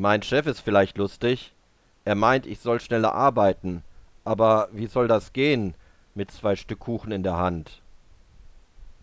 Mein Chef ist vielleicht lustig. Er meint, ich soll schneller arbeiten. Aber wie soll das gehen mit zwei Stück Kuchen in der Hand?